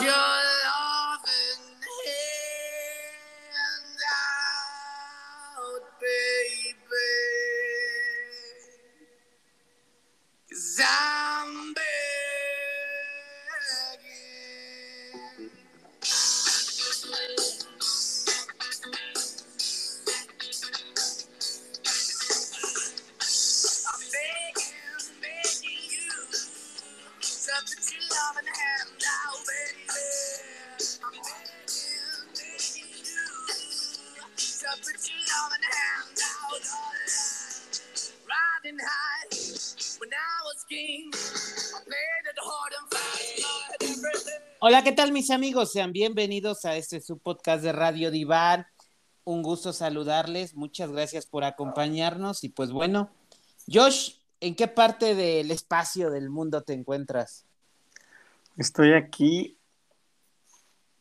your mis amigos? Sean bienvenidos a este su podcast de Radio Divar. Un gusto saludarles. Muchas gracias por acompañarnos. Y pues bueno, Josh, ¿en qué parte del espacio del mundo te encuentras? Estoy aquí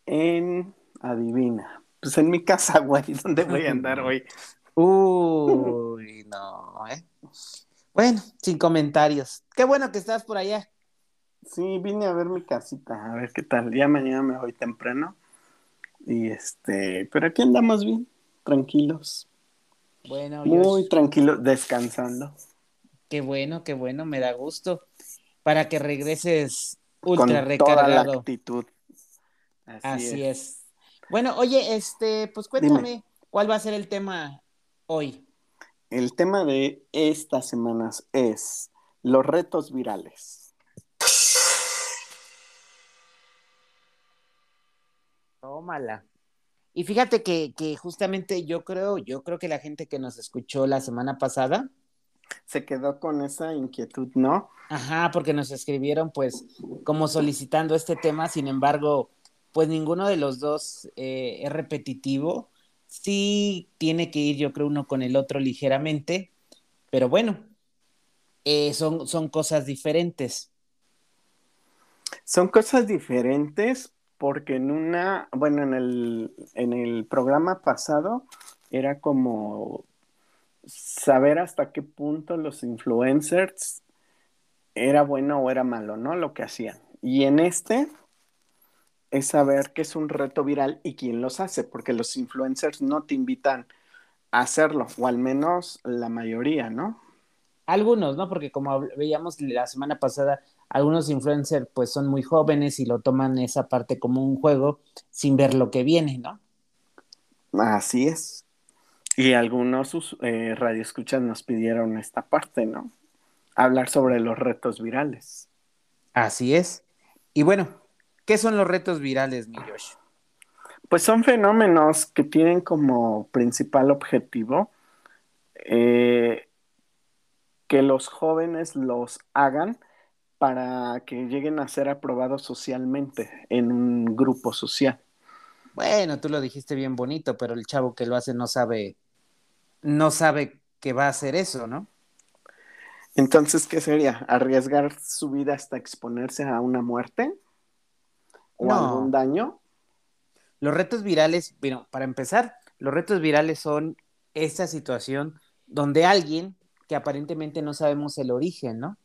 en. Adivina. Pues en mi casa, güey. ¿Dónde voy a andar hoy? Uy, no, ¿eh? Bueno, sin comentarios. Qué bueno que estás por allá. Sí, vine a ver mi casita, a ver qué tal. Ya mañana me voy temprano. Y este. Pero aquí andamos bien, tranquilos. Bueno, Muy Josh, tranquilos, descansando. qué bueno, qué bueno, me da gusto. Para que regreses Con ultra toda la recargado. actitud. Así, Así es. es. Bueno, oye, este, pues cuéntame, ¿cuál va a ser el tema hoy? El tema de estas semanas es los retos virales. Tómala. Y fíjate que, que justamente yo creo, yo creo que la gente que nos escuchó la semana pasada, Se quedó con esa inquietud, ¿no? ajá, porque nos escribieron pues como solicitando este tema, sin embargo, pues ninguno de los dos eh, es repetitivo. Sí tiene que ir, yo creo, uno con el otro ligeramente, pero bueno, eh, son, son cosas diferentes. Son cosas diferentes porque en una, bueno, en el, en el programa pasado era como saber hasta qué punto los influencers era bueno o era malo, ¿no? Lo que hacían. Y en este es saber qué es un reto viral y quién los hace, porque los influencers no te invitan a hacerlo, o al menos la mayoría, ¿no? Algunos, ¿no? Porque como veíamos la semana pasada, algunos influencers pues son muy jóvenes y lo toman esa parte como un juego sin ver lo que viene, ¿no? Así es. Y algunos eh, radioescuchas nos pidieron esta parte, ¿no? Hablar sobre los retos virales. Así es. Y bueno, ¿qué son los retos virales, mi Josh? Pues son fenómenos que tienen como principal objetivo eh, que los jóvenes los hagan para que lleguen a ser aprobados socialmente en un grupo social. Bueno, tú lo dijiste bien bonito, pero el chavo que lo hace no sabe, no sabe que va a hacer eso, ¿no? Entonces, ¿qué sería? ¿Arriesgar su vida hasta exponerse a una muerte? ¿O No. algún daño? Los retos virales, bueno, para empezar, los retos virales son esta situación donde alguien que aparentemente no sabemos el origen, ¿no?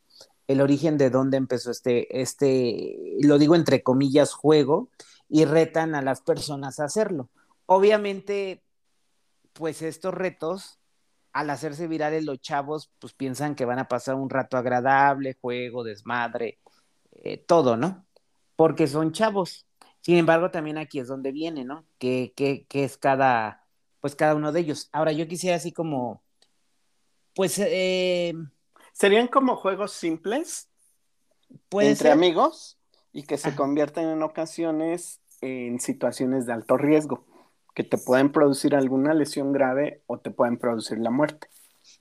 El origen de dónde empezó este, este, lo digo entre comillas, juego, y retan a las personas a hacerlo. Obviamente, pues estos retos, al hacerse virales los chavos, pues piensan que van a pasar un rato agradable, juego, desmadre, eh, todo, ¿no? Porque son chavos. Sin embargo, también aquí es donde viene, ¿no? Que, que, que es cada, pues cada uno de ellos. Ahora, yo quisiera así como, pues, eh, ¿Serían como juegos simples puede entre ser, amigos y que se Ajá. convierten en ocasiones en situaciones de alto riesgo, que te pueden producir alguna lesión grave o te pueden producir la muerte?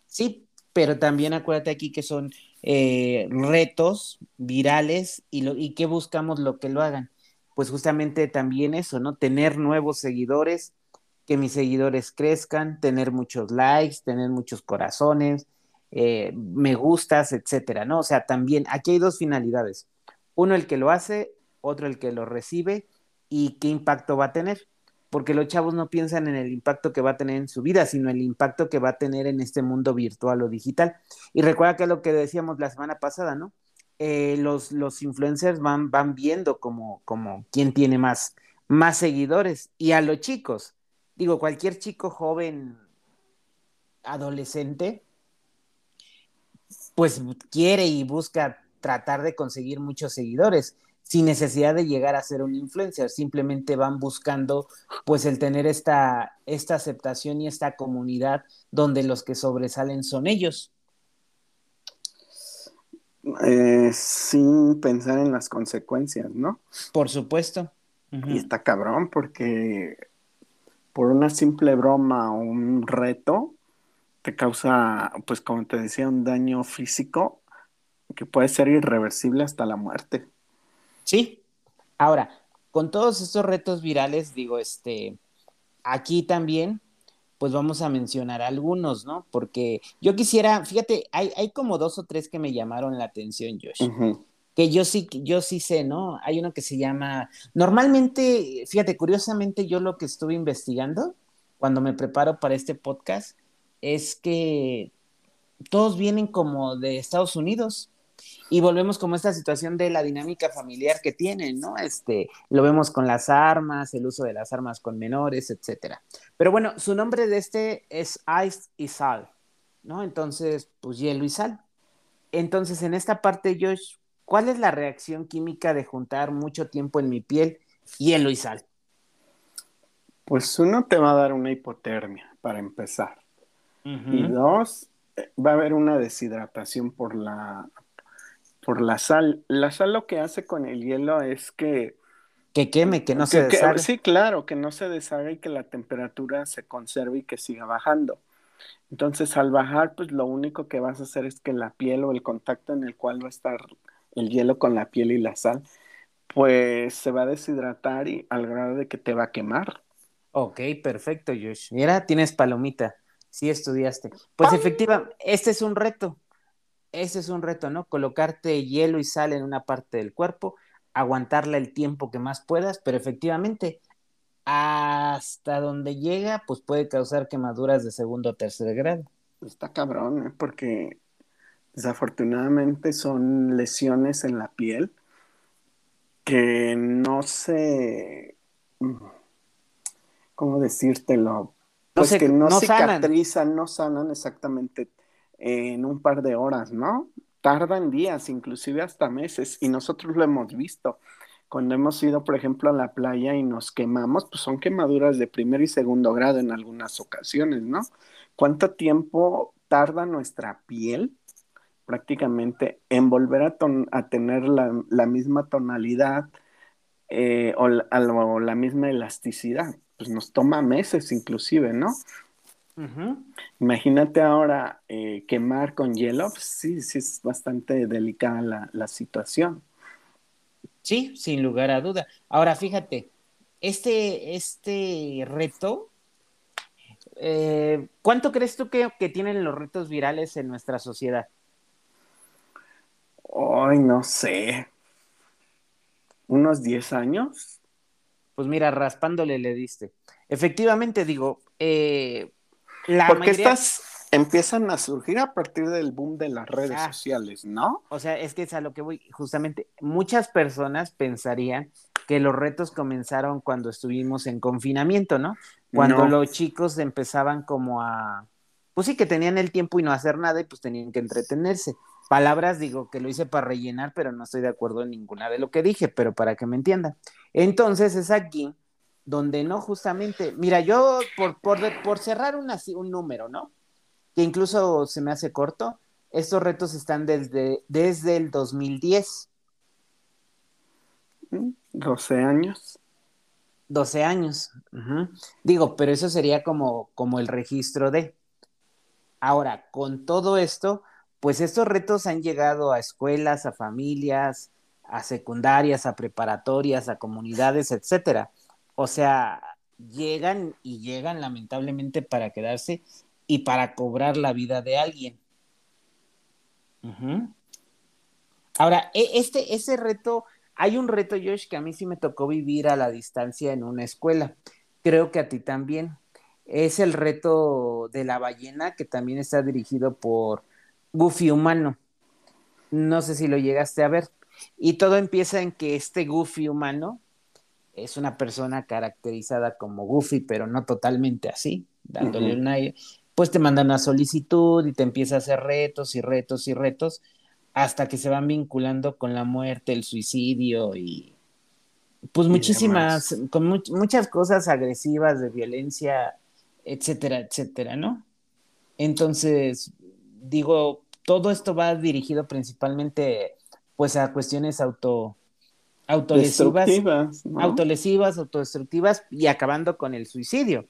sí, pero también acuérdate aquí que son eh, retos virales y, lo, y que buscamos lo que lo hagan. Pues justamente también eso, ¿no? Tener nuevos seguidores, que mis seguidores crezcan, tener muchos likes, tener muchos corazones, eh, me gustas, etcétera, ¿no? O sea, también aquí hay dos finalidades. Uno el que lo hace, otro el que lo recibe y qué impacto va a tener. Porque los chavos no piensan en el impacto que va a tener en su vida, sino el impacto que va a tener en este mundo virtual o digital. Y recuerda que lo que decíamos la semana pasada, ¿no? eh, los, los influencers van, van viendo como, como quién tiene más, más seguidores. Y a los chicos, digo, cualquier chico joven, adolescente, pues quiere y busca tratar de conseguir muchos seguidores sin necesidad de llegar a ser un influencer, simplemente van buscando pues el tener esta, esta aceptación y esta comunidad donde los que sobresalen son ellos. Eh, sin pensar en las consecuencias, ¿no? Por supuesto. Y está cabrón porque por una simple broma o un reto te causa, pues como te decía, un daño físico que puede ser irreversible hasta la muerte. Sí. Ahora, con todos estos retos virales, digo, este, aquí también, pues vamos a mencionar algunos, ¿no? Porque yo quisiera, fíjate, hay, hay como dos o tres que me llamaron la atención, Josh. Que yo sí, yo sí sé, ¿no? Hay uno que se llama, normalmente, fíjate, curiosamente yo lo que estuve investigando cuando me preparo para este podcast es que todos vienen como de Estados Unidos y volvemos como esta situación de la dinámica familiar que tienen, ¿no? Este, lo vemos con las armas, el uso de las armas con menores, etcétera. Pero bueno, su nombre de este es Ice y Sal, ¿no? Entonces, pues hielo y sal. Entonces, en esta parte, Josh, ¿cuál es la reacción química de juntar mucho tiempo en mi piel hielo y sal? Pues uno te va a dar una hipotermia, para empezar. Y dos, va a haber una deshidratación por la por la sal. La sal lo que hace con el hielo es que... Que queme, que no se deshaga. sí, claro, que no se deshaga y que la temperatura se conserve y que siga bajando. Entonces, al bajar, pues lo único que vas a hacer es que la piel o el contacto en el cual va a estar el hielo con la piel y la sal, pues se va a deshidratar y al grado de que te va a quemar. Ok, perfecto, Josh. Mira, tienes palomita. Sí estudiaste. Pues efectivamente, este es un reto ese es un reto, ¿no? Colocarte hielo y sal en una parte del cuerpo, aguantarla el tiempo que más puedas, pero efectivamente, hasta donde llega, pues puede causar quemaduras de segundo o tercer grado. Está cabrón, ¿eh? porque desafortunadamente son lesiones en la piel que no se... ¿Cómo decírtelo? Pues que no, cicatrizan, no sanan exactamente en un par de horas, ¿no? Tardan días, inclusive hasta meses, y nosotros lo hemos visto. Cuando hemos ido, por ejemplo, a la playa y nos quemamos, pues son quemaduras de primer y segundo grado en algunas ocasiones, ¿no? ¿Cuánto tiempo tarda nuestra piel prácticamente en volver a, tener la, misma tonalidad eh, o, la misma elasticidad? Pues nos toma meses inclusive, ¿no? Imagínate ahora eh, quemar con hielo, pues sí, sí es bastante delicada la, situación. Sí, sin lugar a duda. Ahora fíjate, este, este reto, eh, ¿cuánto crees tú que, que, tienen los retos virales en nuestra sociedad? Ay, no sé. ¿Unos 10 años? Pues mira, raspándole le diste. Efectivamente, digo, eh, porque estas empiezan a surgir a partir del boom de las redes ah. sociales, ¿no? O sea, es que es a lo que voy. Justamente, muchas personas pensarían que los retos comenzaron cuando estuvimos en confinamiento, ¿no? Cuando los chicos empezaban como a, pues sí, que tenían el tiempo y no hacer nada y pues tenían que entretenerse. Palabras, digo, que lo hice para rellenar, pero no estoy de acuerdo en ninguna de lo que dije, pero para que me entiendan. Entonces es aquí donde no justamente, mira, yo por, por, por cerrar un número, ¿no? Que incluso se me hace corto, estos retos están desde, desde el 2010. 12 años. 12 años. Digo, pero eso sería como, como el registro de. Ahora, con todo esto, pues estos retos han llegado a escuelas, a familias, a secundarias, a preparatorias, a comunidades, etcétera. O sea, llegan y llegan lamentablemente para quedarse y para cobrar la vida de alguien. Ahora, e, este, ese reto, hay un reto, Josh, que a mí sí me tocó vivir a la distancia en una escuela. Creo que a ti también. Es el reto de la ballena, que también está dirigido por Goofy Humano. No sé si lo llegaste a ver. Y todo empieza en que este Goofy humano es una persona caracterizada como Goofy, pero no totalmente así, dándole Ujú. una... Pues te mandan una solicitud y te empieza a hacer retos y retos y retos hasta que se van vinculando con la muerte, el suicidio y pues muchísimas, con much- muchas cosas agresivas de violencia, etcétera, etcétera, ¿no? Entonces, digo, todo esto va dirigido principalmente pues a cuestiones auto autolesivas, autolesivas, autodestructivas y acabando con el suicidio.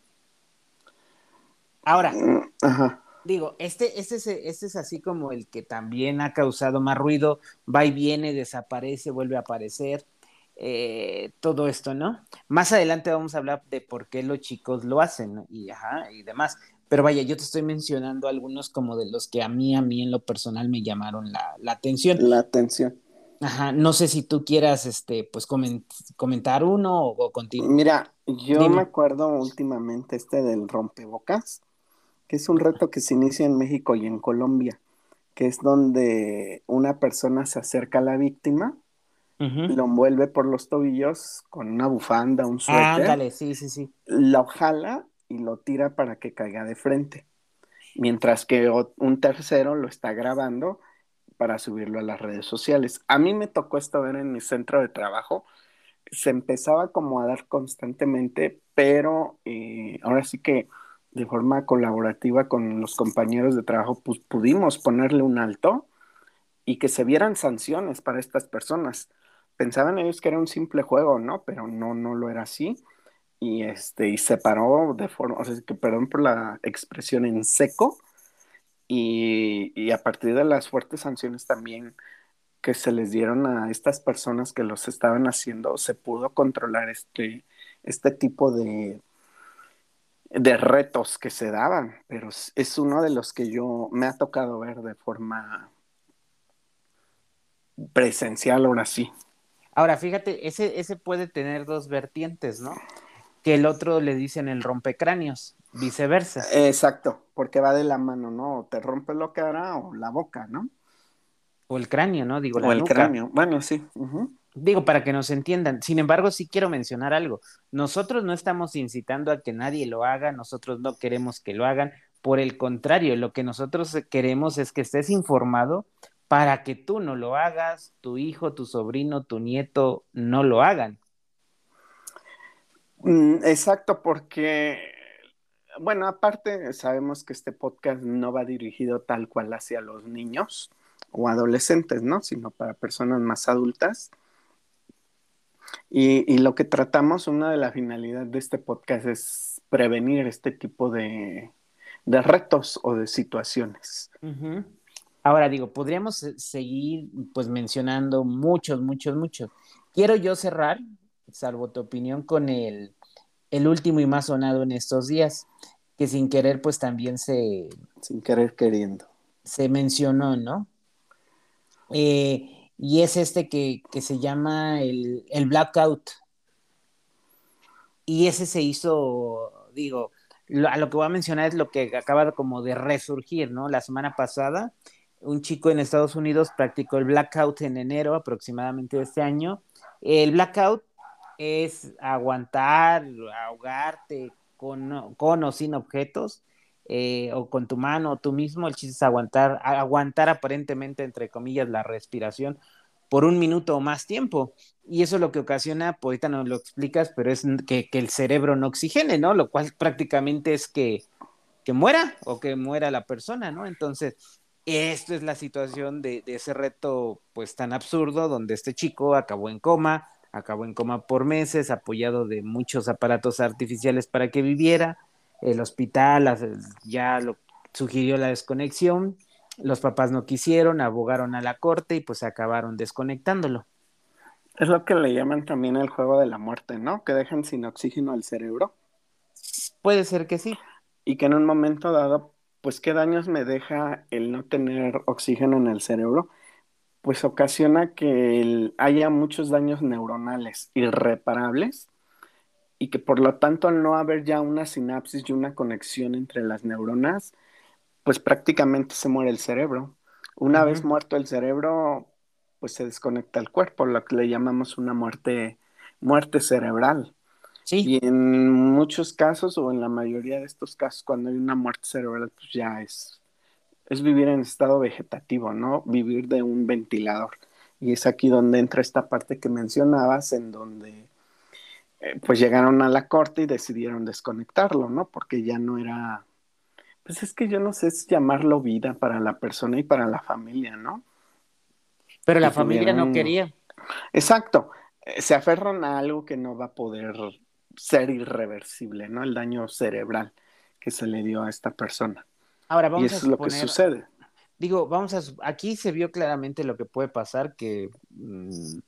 Ahora, Ajá. digo, este, este, es, este es así como el que también ha causado más ruido, va y viene, desaparece, vuelve a aparecer, eh, todo esto, ¿no? Más adelante vamos a hablar de por qué los chicos lo hacen ¿no? y, ajá, y demás. Pero vaya, yo te estoy mencionando algunos como de los que a mí, a mí en lo personal me llamaron la, la atención. La atención. Ajá, no sé si tú quieras, este, pues coment- comentar uno o, o continuar. Mira, yo Dime. me acuerdo últimamente este del rompebocas, que es un reto que se inicia en México y en Colombia, que es donde una persona se acerca a la víctima, Ujú. lo envuelve por los tobillos con una bufanda, un suéter, Ándale, sí, sí, sí. lo jala y lo tira para que caiga de frente, mientras que un tercero lo está grabando para subirlo a las redes sociales. A mí me tocó esto ver en mi centro de trabajo. Se empezaba como a dar constantemente, pero eh, ahora sí que de forma colaborativa con los compañeros de trabajo, pues pudimos ponerle un alto y que se vieran sanciones para estas personas. Pensaban ellos que era un simple juego, ¿no? Pero no, no lo era así. Y este, y se paró de forma, o sea, que perdón por la expresión en seco. Y, y a partir de las fuertes sanciones también que se les dieron a estas personas que los estaban haciendo, se pudo controlar este, este tipo de, de retos que se daban, pero es, uno de los que yo me ha tocado ver de forma presencial ahora sí. Ahora, fíjate, ese, ese puede tener dos vertientes, ¿no? Que el otro le dicen el rompecráneos, viceversa. Exacto, porque va de la mano, ¿no? O te rompe la cara o la boca, ¿no? O el cráneo, ¿no? Digo, la o el nuca. cráneo. Bueno, sí. Digo, para que nos entiendan. Sin embargo, sí quiero mencionar algo. Nosotros no estamos incitando a que nadie lo haga, nosotros no queremos que lo hagan. Por el contrario, lo que nosotros queremos es que estés informado para que tú no lo hagas, tu hijo, tu sobrino, tu nieto no lo hagan. Mm, Exacto, porque, bueno, aparte sabemos que este podcast no va dirigido tal cual hacia los niños o adolescentes, ¿no? Sino para personas más adultas. Y, y lo que tratamos, una de las finalidades de este podcast es prevenir este tipo de, de retos o de situaciones. Ahora digo, podríamos eh, seguir pues mencionando muchos, muchos, muchos. Quiero yo cerrar, salvo tu opinión, con el, el último y más sonado en estos días, que sin querer pues también se, Sin querer queriendo. se mencionó, ¿no? Eh, y es este que, que se llama el, el blackout. Y ese se hizo, digo, lo- a lo que voy a mencionar es lo que acaba como de resurgir, ¿no? La semana pasada, un chico en Estados Unidos practicó el blackout en enero aproximadamente de este año. El blackout es aguantar, ahogarte con, con o sin objetos, eh, o con tu mano o tú mismo, el chiste es aguantar, aguantar aparentemente, entre comillas, la respiración por un minuto o más tiempo. Y eso lo que ocasiona, pues ahorita no lo explicas, pero es que, que el cerebro no oxigene, ¿no? Lo cual prácticamente es que, que muera o que muera la persona, ¿no? Entonces, esto es la situación de, de, ese reto, pues tan absurdo, donde este chico acabó en coma, acabó en coma por meses, apoyado de muchos aparatos artificiales para que viviera. El hospital ya lo sugirió la desconexión, los papás no quisieron, abogaron a la corte y pues acabaron desconectándolo. Es lo que le llaman también el juego de la muerte, ¿no? Que dejan sin oxígeno al cerebro. Puede ser que sí. Y que en un momento dado, pues qué daños me deja el no tener oxígeno en el cerebro, pues ocasiona que haya muchos daños neuronales irreparables y que por lo tanto al no haber ya una sinapsis y una conexión entre las neuronas, pues prácticamente se muere el cerebro. Una vez muerto el cerebro, pues se desconecta el cuerpo, lo que le llamamos una muerte, muerte cerebral. Sí, Y en muchos casos, o en la mayoría de estos casos, cuando hay una muerte cerebral, pues ya es, es vivir en estado vegetativo, ¿no? Vivir de un ventilador. Y es aquí donde entra esta parte que mencionabas, en donde eh, pues llegaron a la corte y decidieron desconectarlo, ¿no? Porque ya no era, pues es que yo no sé si llamarlo vida para la persona y para la familia, ¿no? pero la familia no quería. Exacto, eh, se aferran a algo que no va a poder ser irreversible, ¿no? El daño cerebral que se le dio a esta persona. Ahora Y vamos eso a es lo que sucede. digo, vamos a, aquí se vio claramente lo que puede pasar, que mm,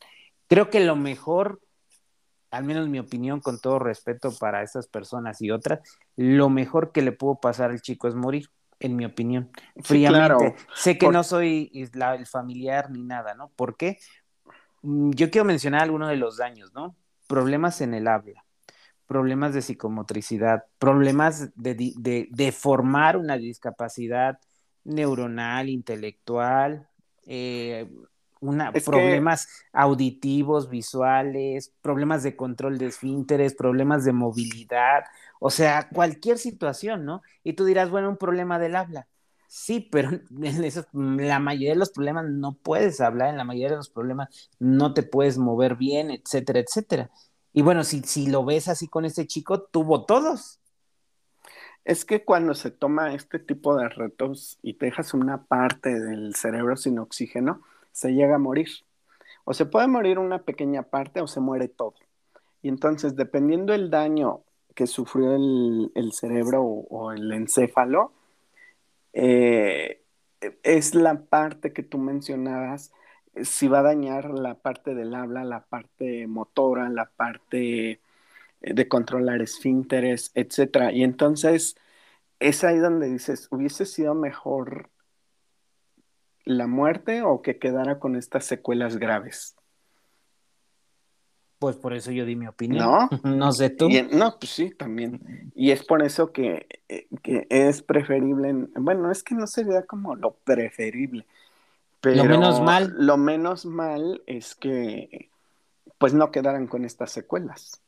creo que lo mejor, al menos mi opinión, con todo respeto para estas personas y otras, lo mejor que le pudo pasar al chico es morir, en mi opinión. Sí, Fríamente. claro. Sé que Por- no soy la- el familiar ni nada, ¿no? ¿Por qué? Mm, Yo quiero mencionar algunos de los daños, ¿no? Problemas en el habla, problemas de psicomotricidad, problemas de, de- de formar una discapacidad neuronal, intelectual, eh, una, que- problemas auditivos, visuales, problemas de control de esfínteres, problemas de movilidad, o sea, cualquier situación, ¿no? Y tú dirás, bueno, un problema del habla. Sí, pero en esos- la mayoría de los problemas no puedes hablar, en la mayoría de los problemas no te puedes mover bien, etcétera, etcétera. Y bueno, si, si lo ves así con este chico, tuvo todos. Es que cuando se toma este tipo de retos y te dejas una parte del cerebro sin oxígeno, se llega a morir. O se puede morir una pequeña parte o se muere todo. Y entonces, dependiendo el daño que sufrió el, el cerebro o, el encéfalo, eh, es la parte que tú mencionabas, si va a dañar la parte del habla, la parte motora, la parte eh, de controlar esfínteres, etcétera. Y entonces es ahí donde dices, hubiese sido mejor la muerte o que quedara con estas secuelas graves. Pues por eso yo di mi opinión. ¿No? No sé tú. Y no, pues sí, también. Y es por eso que, eh, que es preferible, en- bueno, es que no sería como lo preferible, pero menos mal. Lo menos mal es que pues no quedaran con estas secuelas.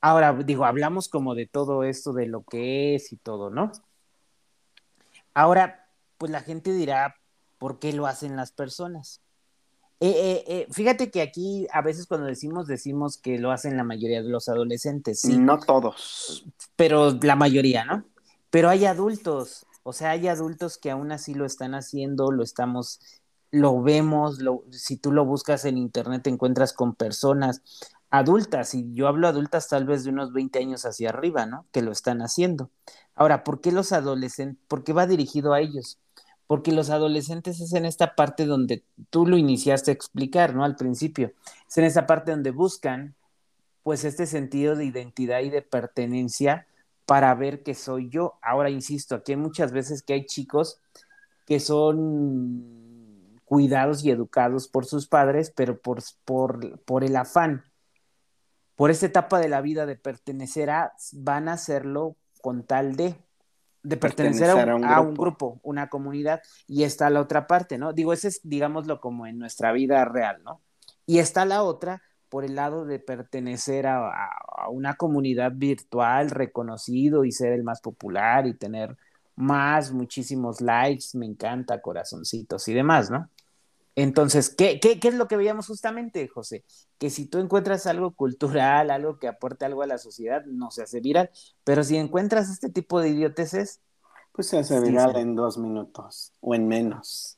Ahora, digo, hablamos como de todo esto, de lo que es y todo, ¿no? Ahora, pues la gente dirá, ¿por qué lo hacen las personas? Eh, eh, eh, fíjate que aquí a veces cuando decimos, decimos que lo hacen la mayoría de los adolescentes, sí, No todos. pero la mayoría, ¿no? Pero hay adultos, o sea, hay adultos que aún así lo están haciendo, lo estamos, lo vemos, lo, si tú lo buscas en internet te encuentras con personas adultas, y yo hablo adultas tal vez de unos 20 años hacia arriba, ¿no? Que lo están haciendo. Ahora, ¿por qué los adolescentes, por qué va dirigido a ellos? Porque los adolescentes es en esta parte donde tú lo iniciaste a explicar, ¿no? Al principio, es en esa parte donde buscan pues este sentido de identidad y de pertenencia para ver que soy yo. Ahora, insisto, aquí hay muchas veces que hay chicos que son cuidados y educados por sus padres, pero por, por, por el afán, por esta etapa de la vida de pertenecer a, van a hacerlo con tal de, de pertenecer, a, un, Pertenecer a un a un grupo. grupo, una comunidad, y está la otra parte, ¿no? Digo, ese es, digámoslo, como en nuestra vida real, ¿no? Y está la otra por el lado de pertenecer a, una comunidad virtual reconocido y ser el más popular y tener más, muchísimos likes, me encanta, corazoncitos y demás, ¿no? Entonces, ¿qué, qué, qué es lo que veíamos justamente, José? Que si tú encuentras algo cultural, algo que aporte algo a la sociedad, no se hace viral, pero si encuentras este tipo de idioteces, Pues se hace viral sí. en dos minutos o en menos.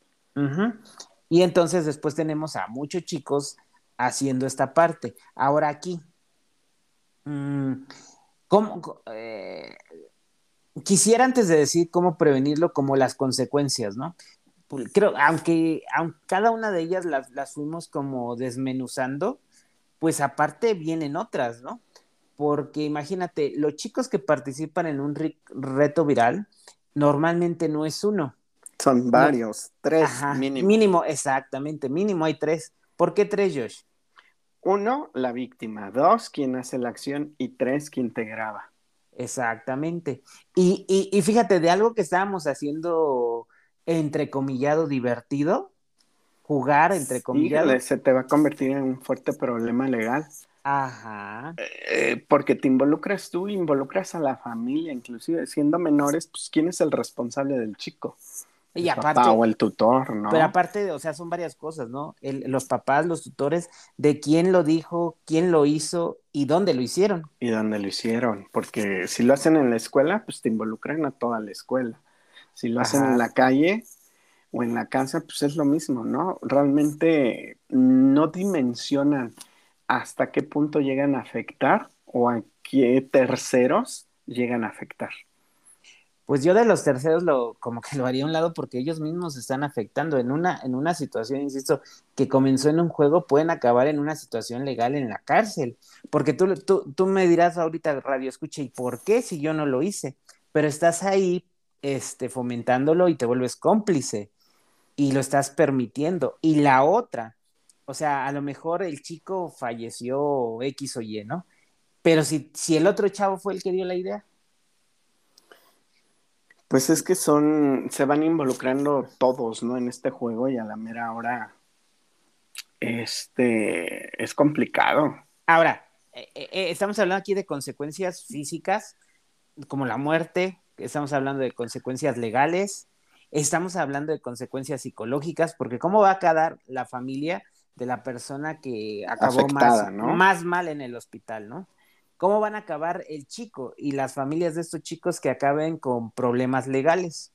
Y entonces después tenemos a muchos chicos haciendo esta parte. Ahora aquí, mm, ¿cómo, co- eh, quisiera antes de decir cómo prevenirlo, como las consecuencias, ¿no? Pues, Creo, aunque, aunque cada una de ellas las, las fuimos como desmenuzando, pues aparte vienen otras, ¿no? Porque imagínate, los chicos que participan en un reto viral, normalmente no es uno. Son varios, tres Ajá, mínimo. mínimo, exactamente, mínimo hay tres. ¿Por qué tres, Josh? Uno, la víctima. Dos, quien hace la acción. Y tres, quien te graba. Exactamente. Y, y, y fíjate, de algo que estábamos haciendo entrecomillado divertido, jugar entrecomillado. Híjole, se te va a convertir en un fuerte problema legal. Ajá. Eh, porque te involucras tú, involucras a la familia, inclusive siendo menores, pues quién es el responsable del chico. Y aparte, papá o el tutor, ¿no? pero aparte, o sea, son varias cosas, ¿no? El- los papás, los tutores, de quién lo dijo, quién lo hizo y dónde lo hicieron. Y dónde lo hicieron, porque si lo hacen en la escuela, pues te involucran a toda la escuela. Si lo hacen en la calle o en la casa, pues es lo mismo, ¿no? Realmente no dimensionan hasta qué punto llegan a afectar o a qué terceros llegan a afectar. Pues yo de los terceros lo, como que lo haría a un lado porque ellos mismos se están afectando en una, en una situación, insisto, que comenzó en un juego, pueden acabar en una situación legal en la cárcel. Porque tú, tú, tú me dirás ahorita, radio escucha, ¿y por qué si yo no lo hice? Pero estás ahí este, fomentándolo y te vuelves cómplice y lo estás permitiendo. Y la otra, o sea, a lo mejor el chico falleció X o Y, ¿no? Pero si, si el otro chavo fue el que dio la idea. Pues es que son, se van involucrando todos, ¿no? En este juego y a la mera hora, este, es complicado. Ahora, eh, eh, eh, estamos hablando aquí de consecuencias físicas, como la muerte, estamos hablando de consecuencias legales, estamos hablando de consecuencias psicológicas, porque ¿cómo va a quedar la familia de la persona que acabó Afectada, más, ¿no? más mal en el hospital, ¿no? ¿Cómo van a acabar el chico y las familias de estos chicos que acaben con problemas legales?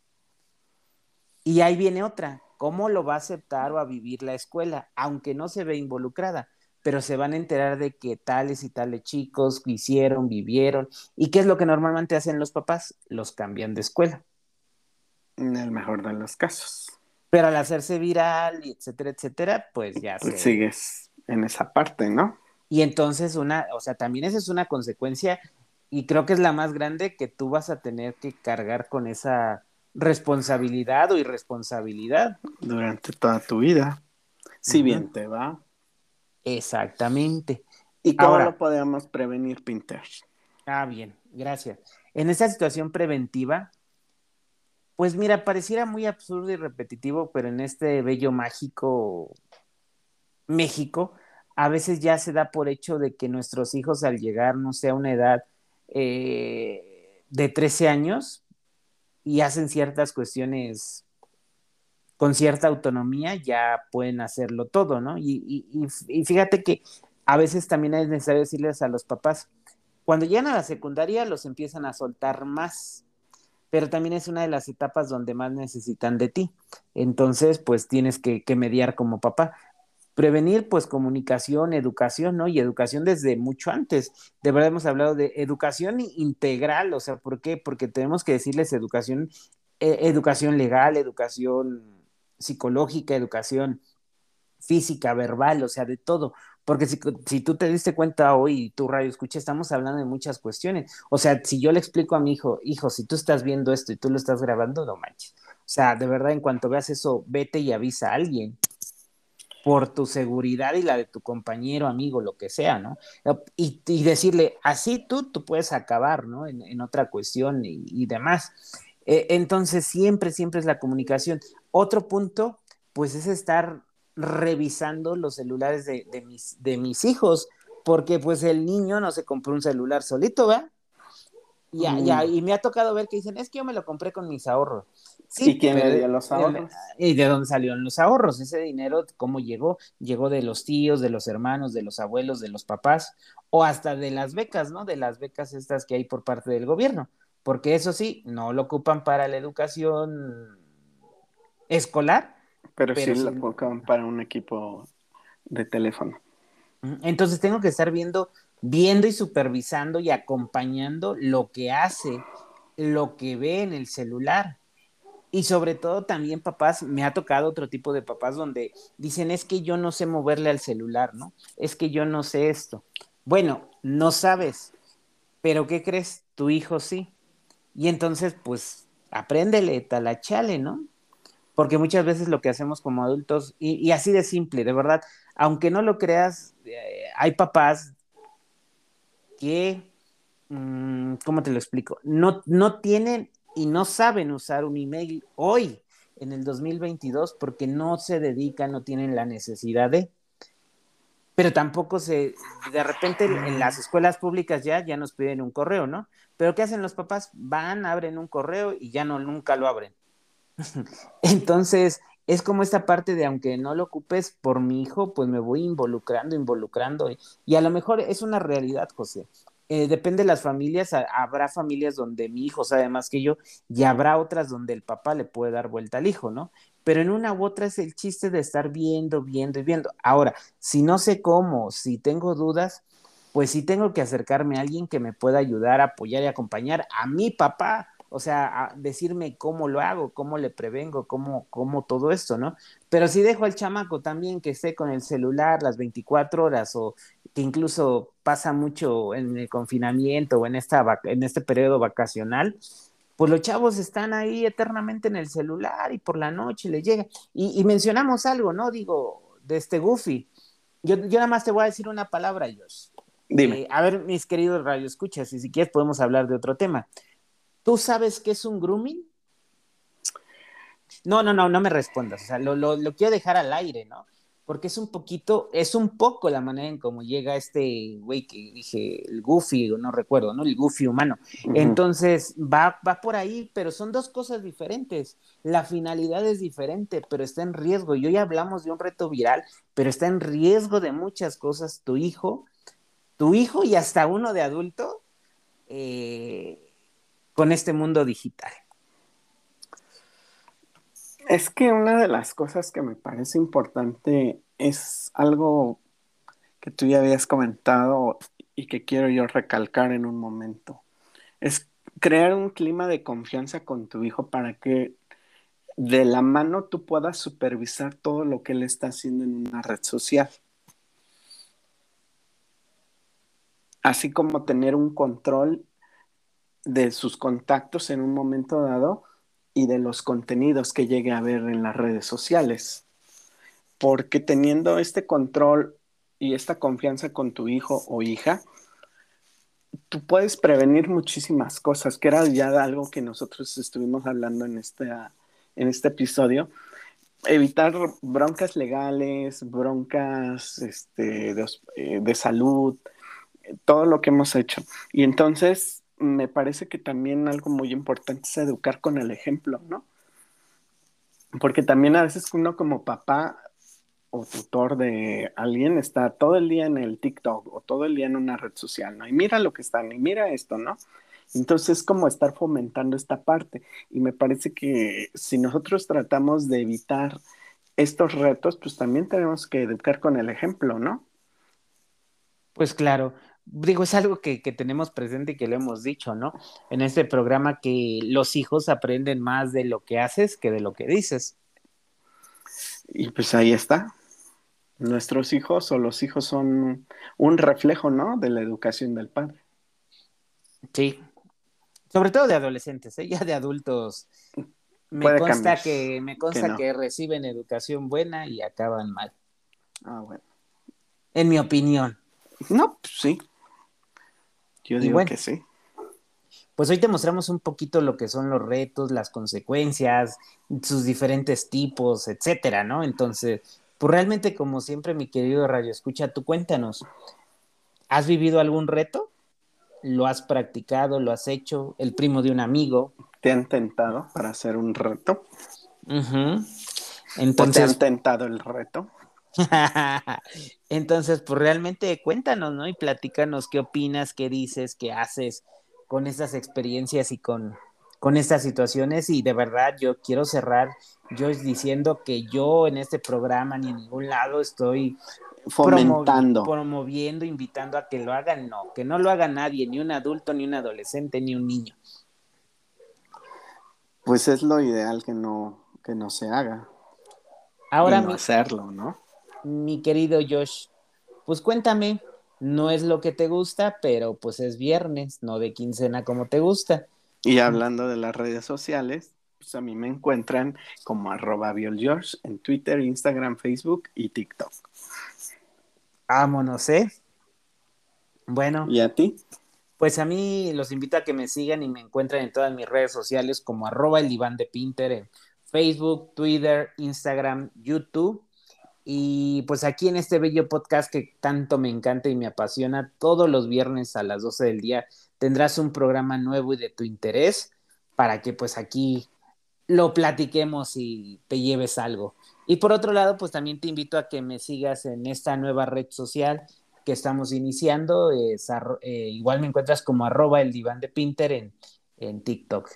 Y ahí viene otra, ¿cómo lo va a aceptar o a vivir la escuela, aunque no se ve involucrada? pero se van a enterar de que tales y tales chicos hicieron, vivieron. ¿Y qué es lo que normalmente hacen los papás? Los cambian de escuela. En el mejor de los casos. Pero al hacerse viral, y etcétera, etcétera, pues ya se... Pues sigues en esa parte, ¿no? Y entonces una, o sea, también esa es una consecuencia y creo que es la más grande que tú vas a tener que cargar con esa responsabilidad o irresponsabilidad. Durante toda tu vida. Si bien te va. Exactamente. ¿Y cómo Ahora- lo podemos prevenir, Pinter? Ah, bien, gracias. En esta situación preventiva, pues mira, pareciera muy absurdo y repetitivo, pero en este bello mágico México, a veces ya se da por hecho de que nuestros hijos al llegar, no sé, a una edad eh, de 13 años y hacen ciertas cuestiones con cierta autonomía, ya pueden hacerlo todo, ¿no? Y, y- y- fíjate que a veces también es necesario decirles a los papás, cuando llegan a la secundaria los empiezan a soltar más, pero también es una de las etapas donde más necesitan de ti. Entonces, pues tienes que mediar como papá. Prevenir, pues comunicación, educación, ¿no? Y educación desde mucho antes. De verdad hemos hablado de educación integral, o sea, ¿por qué? Porque tenemos que decirles educación, eh, educación legal, educación psicológica, educación física, verbal, o sea, de todo. Porque si, tú te diste cuenta hoy, tu radio escucha, estamos hablando de muchas cuestiones. O sea, si yo le explico a mi hijo, hijo, si tú estás viendo esto y tú lo estás grabando, no manches. O sea, de verdad, en cuanto veas eso, vete y avisa a alguien por tu seguridad y la de tu compañero, amigo, lo que sea, ¿no? Y, decirle, así tú, tú puedes acabar, ¿no? En, en otra cuestión y, y demás. Eh, entonces, siempre, siempre es la comunicación. Otro punto, pues es estar revisando los celulares de, de, mis, de mis hijos, porque pues el niño no se compró un celular solito, ¿verdad? Y, Mm. ya, y me ha tocado ver que dicen, es que yo me lo compré con mis ahorros. Sí, ¿Y quién pero- dio los ahorros? ¿Y de dónde salieron los ahorros? Ese dinero, ¿cómo llegó? Llegó de los tíos, de los hermanos, de los abuelos, de los papás, o hasta de las becas, ¿no? De las becas estas que hay por parte del gobierno. Porque eso sí, no lo ocupan para la educación escolar. Pero, Pero sí sí. lo colocan para un equipo de teléfono. Entonces tengo que estar viendo, viendo y supervisando y acompañando lo que hace, lo que ve en el celular. Y sobre todo también papás, me ha tocado otro tipo de papás donde dicen, es que yo no sé moverle al celular, ¿no? Es que yo no sé esto. Bueno, no sabes, pero ¿qué crees? Tu hijo sí. Y entonces, pues, apréndele, talachale, ¿no? Porque muchas veces lo que hacemos como adultos, y, así de simple, de verdad, aunque no lo creas, eh, hay papás que mm, ¿cómo te lo explico? No, no tienen y no saben usar un email hoy, en el 2022, porque no se dedican, no tienen la necesidad de pero tampoco se, de repente en las escuelas públicas ya, ya nos piden un correo, ¿no? Pero ¿qué hacen los papás? Van, abren un correo y ya no, nunca lo abren. Entonces, es como esta parte de aunque no lo ocupes por mi hijo, pues me voy involucrando, involucrando. Y, a lo mejor es una realidad, José. Eh, depende de las familias, habrá familias donde mi hijo sabe más que yo y habrá otras donde el papá le puede dar vuelta al hijo, ¿no? pero en una u otra es el chiste de estar viendo, viendo y viendo. Ahora, si no sé cómo, si tengo dudas, pues sí tengo que acercarme a alguien que me pueda ayudar, apoyar y acompañar a mi papá, o sea, decirme cómo lo hago, cómo le prevengo, cómo, cómo todo esto, ¿no? Pero si dejo al chamaco también que esté con el celular las 24 horas o que incluso pasa mucho en el confinamiento o en, esta, en este periodo vacacional, pues los chavos están ahí eternamente en el celular y por la noche les llega. Y, mencionamos algo, ¿no? Digo, de este Goofy. Yo, yo, nada más te voy a decir una palabra, Josh. Dime. Eh, a ver, mis queridos radioescuchas, y si quieres podemos hablar de otro tema. ¿Tú sabes qué es un grooming? No, no, no, no me respondas. O sea, lo, lo, lo quiero dejar al aire, ¿no? porque es un poquito, es un poco la manera en cómo llega este güey que dije, el Goofy, no recuerdo, ¿no? El Goofy humano. Entonces, va, va por ahí, pero son dos cosas diferentes. La finalidad es diferente, pero está en riesgo. Y hoy hablamos de un reto viral, pero está en riesgo de muchas cosas. Tu hijo, tu hijo y hasta uno de adulto eh, con este mundo digital. Es que una de las cosas que me parece importante es algo que tú ya habías comentado y que quiero yo recalcar en un momento. Es crear un clima de confianza con tu hijo para que de la mano tú puedas supervisar todo lo que él está haciendo en una red social. Así como tener un control de sus contactos en un momento dado y de los contenidos que llegue a ver en las redes sociales. Porque teniendo este control y esta confianza con tu hijo o hija, tú puedes prevenir muchísimas cosas, que era ya algo que nosotros estuvimos hablando en este, en este episodio. Evitar broncas legales, broncas este, de, eh, de salud, todo lo que hemos hecho. Y entonces me parece que también algo muy importante es educar con el ejemplo, ¿no? Porque también a veces uno como papá o tutor de alguien está todo el día en el TikTok o todo el día en una red social, ¿no? Y mira lo que están, y mira esto, ¿no? Entonces es como estar fomentando esta parte. Y me parece que si nosotros tratamos de evitar estos retos, pues también tenemos que educar con el ejemplo, ¿no? Pues claro, digo, es algo que, tenemos presente y que lo hemos dicho, ¿no? En este programa que los hijos aprenden más de lo que haces que de lo que dices. Y pues ahí está. Nuestros hijos o los hijos son un reflejo, ¿no? De la educación del padre. Sí. Sobre todo de adolescentes, ¿eh? ya de adultos. Me consta que me consta que reciben educación buena y acaban mal. Ah, bueno. En mi opinión. No, pues sí. Yo digo que sí. Pues hoy te mostramos un poquito lo que son los retos, las consecuencias, sus diferentes tipos, etcétera, ¿no? Entonces, pues realmente, como siempre, mi querido Radio Escucha, tú cuéntanos, ¿has vivido algún reto? ¿Lo has practicado? ¿Lo has hecho? ¿El primo de un amigo? ¿Te han tentado para hacer un reto? Entonces, te han tentado el reto? Entonces, pues realmente cuéntanos, ¿no? Y platícanos qué opinas, qué dices, qué haces con estas experiencias y con, con estas situaciones. Y de verdad, yo quiero cerrar yo diciendo que yo en este programa ni en ningún lado estoy fomentando, promoviendo, invitando a que lo hagan, no, que no lo haga nadie, ni un adulto, ni un adolescente, ni un niño. Pues es lo ideal que no, que no se haga. Ahora hacerlo, ¿no? Mi querido Josh, pues cuéntame, no es lo que te gusta, pero pues es viernes, no de quincena como te gusta. Y hablando de las redes sociales, pues a mí me encuentran como arroba George en Twitter, Instagram, Facebook y TikTok. Vámonos, ¿eh? Bueno. ¿Y a ti? Pues a mí los invito a que me sigan y me encuentren en todas mis redes sociales como arroba el Iván de Pinter en Facebook, Twitter, Instagram, YouTube. Y pues aquí en este bello podcast que tanto me encanta y me apasiona, todos los viernes a las 12 del día tendrás un programa nuevo y de tu interés para que pues aquí lo platiquemos y te lleves algo. Y por otro lado, pues también te invito a que me sigas en esta nueva red social que estamos iniciando. Es eh, igual me encuentras como arroba el diván de Pinter en, en TikTok.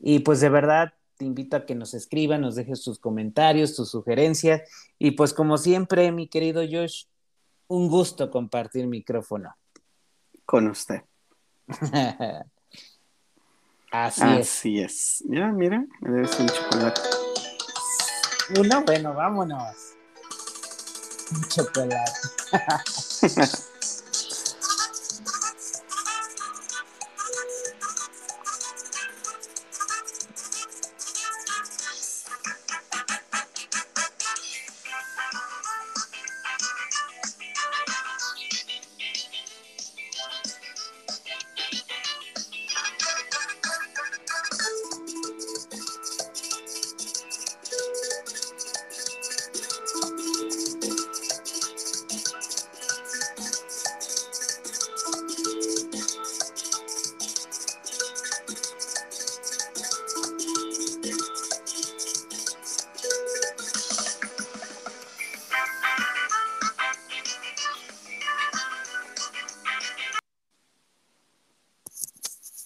Y pues de verdad te invito a que nos escriban, nos dejes tus comentarios, tus sugerencias. Y pues como siempre, mi querido Josh, un gusto compartir micrófono. Con usted. Así, Así es. Mira, mira, me debes un chocolate. Uno, bueno, vámonos. Un chocolate.